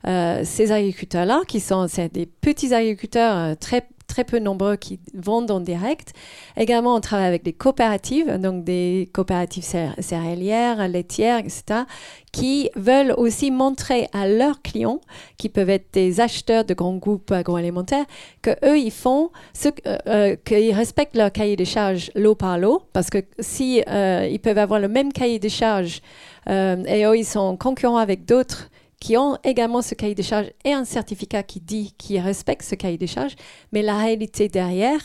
euh, ces agriculteurs-là, qui sont des petits agriculteurs très, très peu nombreux qui vendent en direct. Également, on travaille avec des coopératives, donc des coopératives céréalières, laitières, etc., qui veulent aussi montrer à leurs clients, qui peuvent être des acheteurs de grands groupes agroalimentaires, que eux ils font, euh, euh, qu'ils respectent leur cahier des charges lot par lot, parce que si euh, ils peuvent avoir le même cahier des charges et eux ils sont concurrents avec d'autres qui ont également ce cahier des charges et un certificat qui dit qu'ils respectent ce cahier des charges, mais la réalité derrière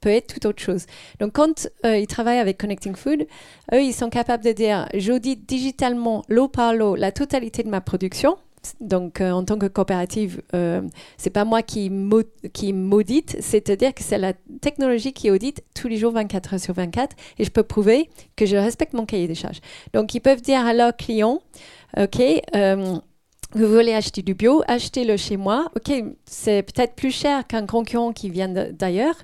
peut être tout autre chose. Donc, quand euh, ils travaillent avec Connecting Food, eux, ils sont capables de dire j'audite digitalement, lot par lot, la totalité de ma production. Donc, euh, en tant que coopérative, euh, c'est pas moi qui, maudite, c'est-à-dire que c'est la technologie qui audite tous les jours 24 heures sur 24 et je peux prouver que je respecte mon cahier des charges. Donc, ils peuvent dire à leurs clients, OK, euh, vous voulez acheter du bio, achetez-le chez moi. OK, c'est peut-être plus cher qu'un concurrent qui vient d'ailleurs.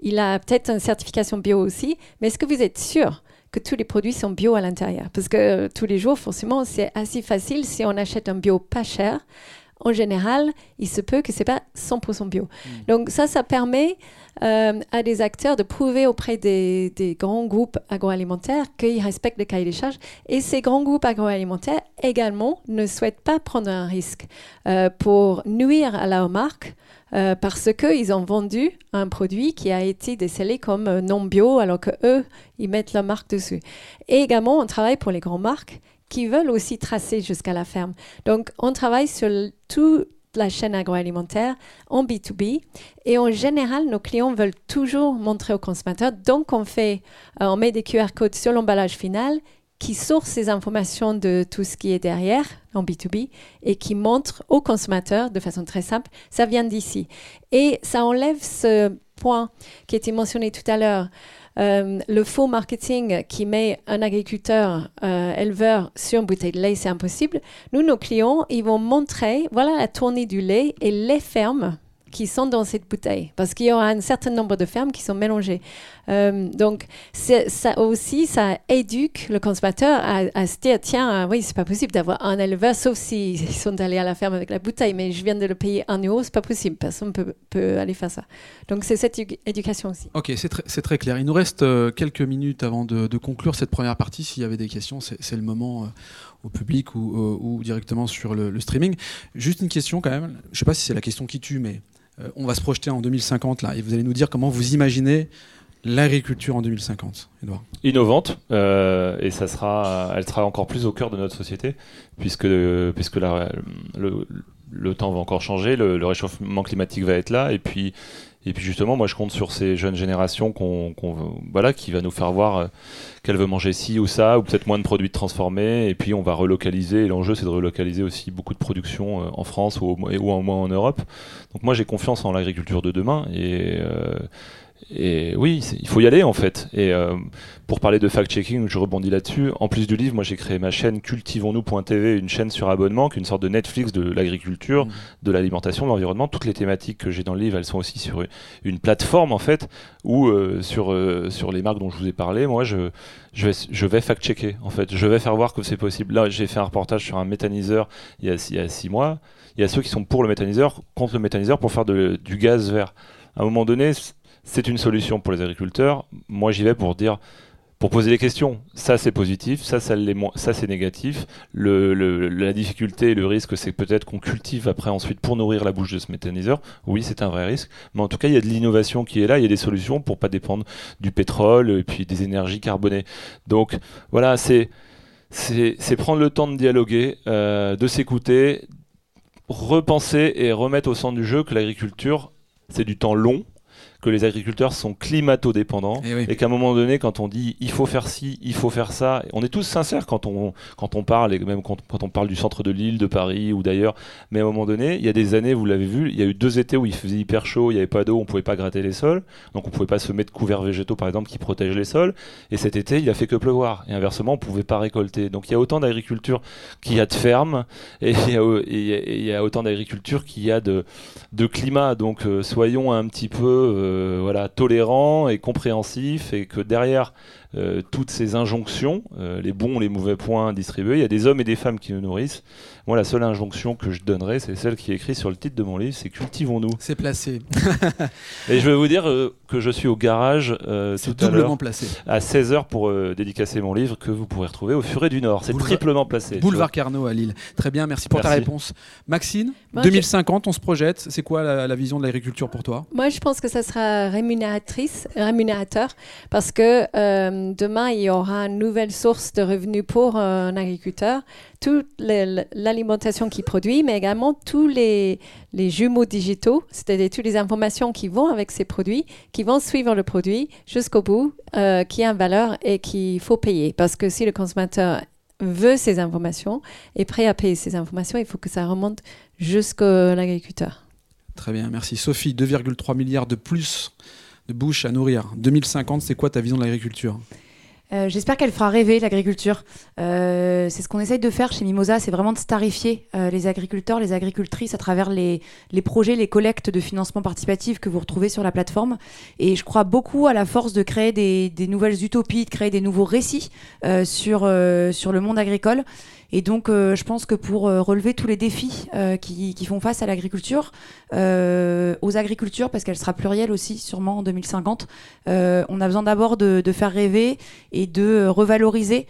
Il a peut-être une certification bio aussi, mais est-ce que vous êtes sûr que tous les produits sont bio à l'intérieur? Parce que euh, tous les jours, forcément, c'est assez facile si on achète un bio pas cher en général, il se peut que ce n'est pas 100% bio. Hmm. Donc ça, ça permet euh, à des acteurs de prouver auprès des, grands groupes agroalimentaires qu'ils respectent le cahier des charges. Et ces grands groupes agroalimentaires également ne souhaitent pas prendre un risque euh, pour nuire à leur marque. Euh, parce qu'ils ont vendu un produit qui a été décelé comme non bio, alors que eux, ils mettent leur marque dessus. Et également, on travaille pour les grandes marques qui veulent aussi tracer jusqu'à la ferme. Donc, on travaille sur toute la chaîne agroalimentaire en B2B et en général, nos clients veulent toujours montrer aux consommateurs. Donc, on fait, euh, on met des QR codes sur l'emballage final qui source ces informations de tout ce qui est derrière en B2B et qui montre aux consommateurs de façon très simple, ça vient d'ici. Et ça enlève ce point qui était mentionné tout à l'heure. Euh, le faux marketing qui met un agriculteur euh, éleveur sur une bouteille de lait, c'est impossible. Nous, nos clients, ils vont montrer, voilà la tournée du lait et les fermes qui sont dans cette bouteille, parce qu'il y aura un certain nombre de fermes qui sont mélangées. Euh, donc, ça aussi, ça éduque le consommateur à, se dire, tiens, oui, c'est pas possible d'avoir un éleveur, sauf s'ils sont allés à la ferme avec la bouteille, mais je viens de le payer un euro, c'est pas possible, personne peut, peut aller faire ça. Donc, c'est cette éducation aussi. Ok, c'est très, clair. Il nous reste euh, quelques minutes avant de, conclure cette première partie. S'il y avait des questions, c'est le moment. Euh, au public ou, ou directement sur le, le, streaming. Juste une question quand même, je ne sais pas si c'est la question qui tue, mais euh, on va se projeter en 2050 là, et vous allez nous dire comment vous imaginez l'agriculture en 2050, Edouard Innovante, euh, et ça sera, elle sera encore plus au cœur de notre société, puisque, puisque le, temps va encore changer, le, réchauffement climatique va être là, et puis, et puis justement, moi je compte sur ces jeunes générations qu'on, voilà, qui va nous faire voir euh, qu'elle veut manger ci ou ça, ou peut-être moins de produits transformés, et puis on va relocaliser. Et l'enjeu, c'est de relocaliser aussi beaucoup de production euh, en France ou, ou au moins en Europe. Donc moi, j'ai confiance en l'agriculture de demain, et euh, et oui, il faut y aller en fait. Et euh, pour parler de fact-checking, je rebondis là-dessus. En plus du livre, moi j'ai créé ma chaîne Cultivons-nous.tv, une chaîne sur abonnement, qui est une sorte de Netflix de l'agriculture, mmh. de l'alimentation, de l'environnement. Toutes les thématiques que j'ai dans le livre, elles sont aussi sur une plateforme en fait, où euh, sur, euh, sur les marques dont je vous ai parlé, moi je, je vais, je vais fact-checker en fait. Je vais faire voir que c'est possible. Là, j'ai fait un reportage sur un méthaniseur il y, a, il y a six mois. Il y a ceux qui sont pour le méthaniseur, contre le méthaniseur pour faire de, du gaz vert. À un moment donné, c'est une solution pour les agriculteurs. Moi, j'y vais pour dire, pour poser des questions. Ça, c'est positif, ça, ça, ça c'est négatif. La difficulté le risque, c'est peut-être qu'on cultive après ensuite pour nourrir la bouche de ce méthaniseur. Oui, c'est un vrai risque. Mais en tout cas, il y a de l'innovation qui est là, il y a des solutions pour pas dépendre du pétrole et puis des énergies carbonées. Donc, voilà, c'est c'est prendre le temps de dialoguer, euh, de s'écouter, repenser et remettre au centre du jeu que l'agriculture, c'est du temps long, que les agriculteurs sont climato-dépendants eh et, qu'à un moment donné, quand on dit il faut faire ci, il faut faire ça, on est tous sincères quand on, quand on parle, et même quand, on parle du centre de l'île, de Paris ou d'ailleurs, mais à un moment donné, il y a des années, vous l'avez vu, il y a eu deux étés où il faisait hyper chaud, il n'y avait pas d'eau, on pouvait pas gratter les sols, donc on pouvait pas se mettre couverts végétaux par exemple qui protègent les sols, et cet été, il a fait que pleuvoir, et inversement, on pouvait pas récolter. Donc il y a autant d'agriculture qu'il y a de fermes, et il y a, autant d'agriculture qu'il y a de, de climat, donc euh, soyons un petit peu... Euh, voilà, tolérant et compréhensif et que derrière euh, toutes ces injonctions, euh, les bons, les mauvais points distribués. Il y a des hommes et des femmes qui nous nourrissent. Moi, la seule injonction que je donnerais, c'est celle qui est écrite sur le titre de mon livre, c'est cultivons-nous. C'est placé. et je vais vous dire euh, que je suis au garage c'est doublement placé. à 16h pour dédicacer mon livre que vous pourrez retrouver au Furet du Nord. C'est triplement placé. Boulevard Carnot à Lille. Très bien, merci pour ta réponse. Maxine, 2050, on se projette. C'est quoi la, la vision de l'agriculture pour toi? Moi, je pense que ça sera rémunératrice, rémunérateur parce que demain, il y aura une nouvelle source de revenus pour un agriculteur. Toute l'alimentation qu'il produit, mais également tous les, jumeaux digitaux, c'est-à-dire toutes les informations qui vont avec ces produits, qui vont suivre le produit jusqu'au bout, euh, qui a une valeur et qu'il faut payer. Parce que si le consommateur veut ces informations, est prêt à payer ces informations, il faut que ça remonte jusqu'à l'agriculteur. Très bien, merci. Sophie, 2,3 milliards de plus de bouches à nourrir. 2050, c'est quoi ta vision de l'agriculture? Euh, J'espère qu'elle fera rêver l'agriculture. Euh, c'est ce qu'on essaye de faire chez Mimosa, c'est vraiment de starifier euh, les agriculteurs, les agricultrices à travers les, projets, les collectes de financement participatif que vous retrouvez sur la plateforme. Et je crois beaucoup à la force de créer des, nouvelles utopies, de créer des nouveaux récits sur le monde agricole. Et donc, euh, je pense que pour euh, relever tous les défis euh, qui, font face à l'agriculture, aux agricultures, parce qu'elle sera plurielle aussi, sûrement en 2050, on a besoin d'abord de, faire rêver et de revaloriser,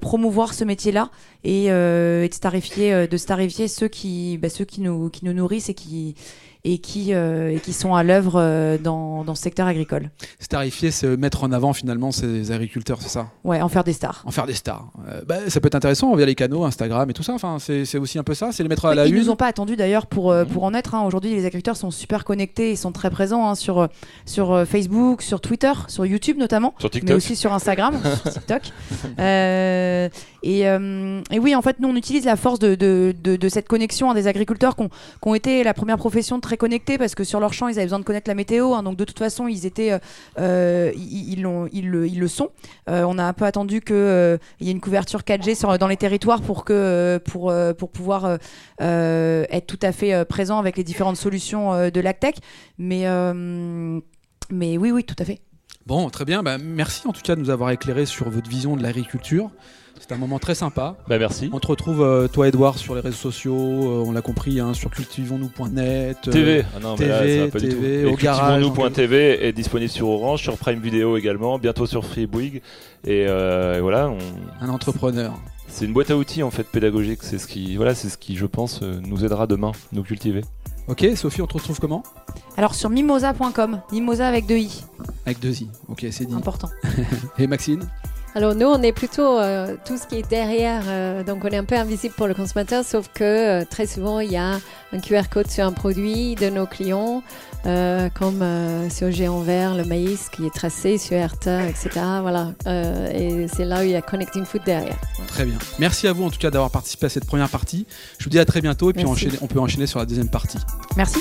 promouvoir ce métier-là et, de starifier, de starifier ceux qui, bah, ceux qui nous, qui nous nourrissent et qui et qui, euh, et qui sont à l'œuvre euh, dans, dans, ce secteur agricole. Starifier, c'est mettre en avant finalement ces agriculteurs, c'est ça? Ouais, en faire des stars. En faire des stars. Euh, bah, ça peut être intéressant via les canaux, Instagram et tout ça. Enfin, c'est aussi un peu ça, c'est les mettre à la une. Ils nous ont pas attendu d'ailleurs pour, mhm. pour en être. Hein. Aujourd'hui, les agriculteurs sont super connectés, ils sont très présents hein, sur, sur Facebook, sur Twitter, sur YouTube notamment, sur mais aussi sur Instagram, sur TikTok. Et, et, oui, en fait, nous, on utilise la force de, cette connexion à des agriculteurs qui ont, été la première profession très connectés parce que sur leur champ, ils avaient besoin de connaître la météo. Hein, donc de toute façon, ils étaient, euh, euh ils, le, sont. Euh, on a un peu attendu qu'il euh, y ait une couverture 4G sur, dans les territoires pour pouvoir être tout à fait présent avec les différentes solutions de l'ACTEC. Mais, mais oui, oui, tout à fait. Bon, très bien. Bah, merci en tout cas de nous avoir éclairé sur votre vision de l'agriculture. C'est un moment très sympa. Bah merci. On te retrouve, euh, toi Edouard, sur les réseaux sociaux, euh, on l'a compris, hein, sur cultivons-nous.net. Euh, TV, ah non, TV, pas TV, au garage. Cultivons-nous.tv est disponible sur Orange, sur Prime Video également, bientôt sur Free Et, et voilà. On... Un entrepreneur. C'est une boîte à outils en fait pédagogique. C'est ce qui, voilà, c'est ce qui, je pense, nous aidera demain, nous cultiver. Ok, Sophie, on te retrouve comment? Alors sur mimosa.com, mimosa avec deux i. Avec deux i. Ok, c'est dit. Important. et Maxine? Alors nous, on est plutôt euh, tout ce qui est derrière, euh, donc on est un peu invisible pour le consommateur, sauf que euh, très souvent, il y a un QR code sur un produit de nos clients, comme sur Géant Vert, le maïs qui est tracé sur Herta, etc. Voilà, et c'est là où il y a Connecting Food derrière. Très bien. Merci à vous en tout cas d'avoir participé à cette première partie. Je vous dis à très bientôt et puis on peut enchaîner sur la deuxième partie. Merci.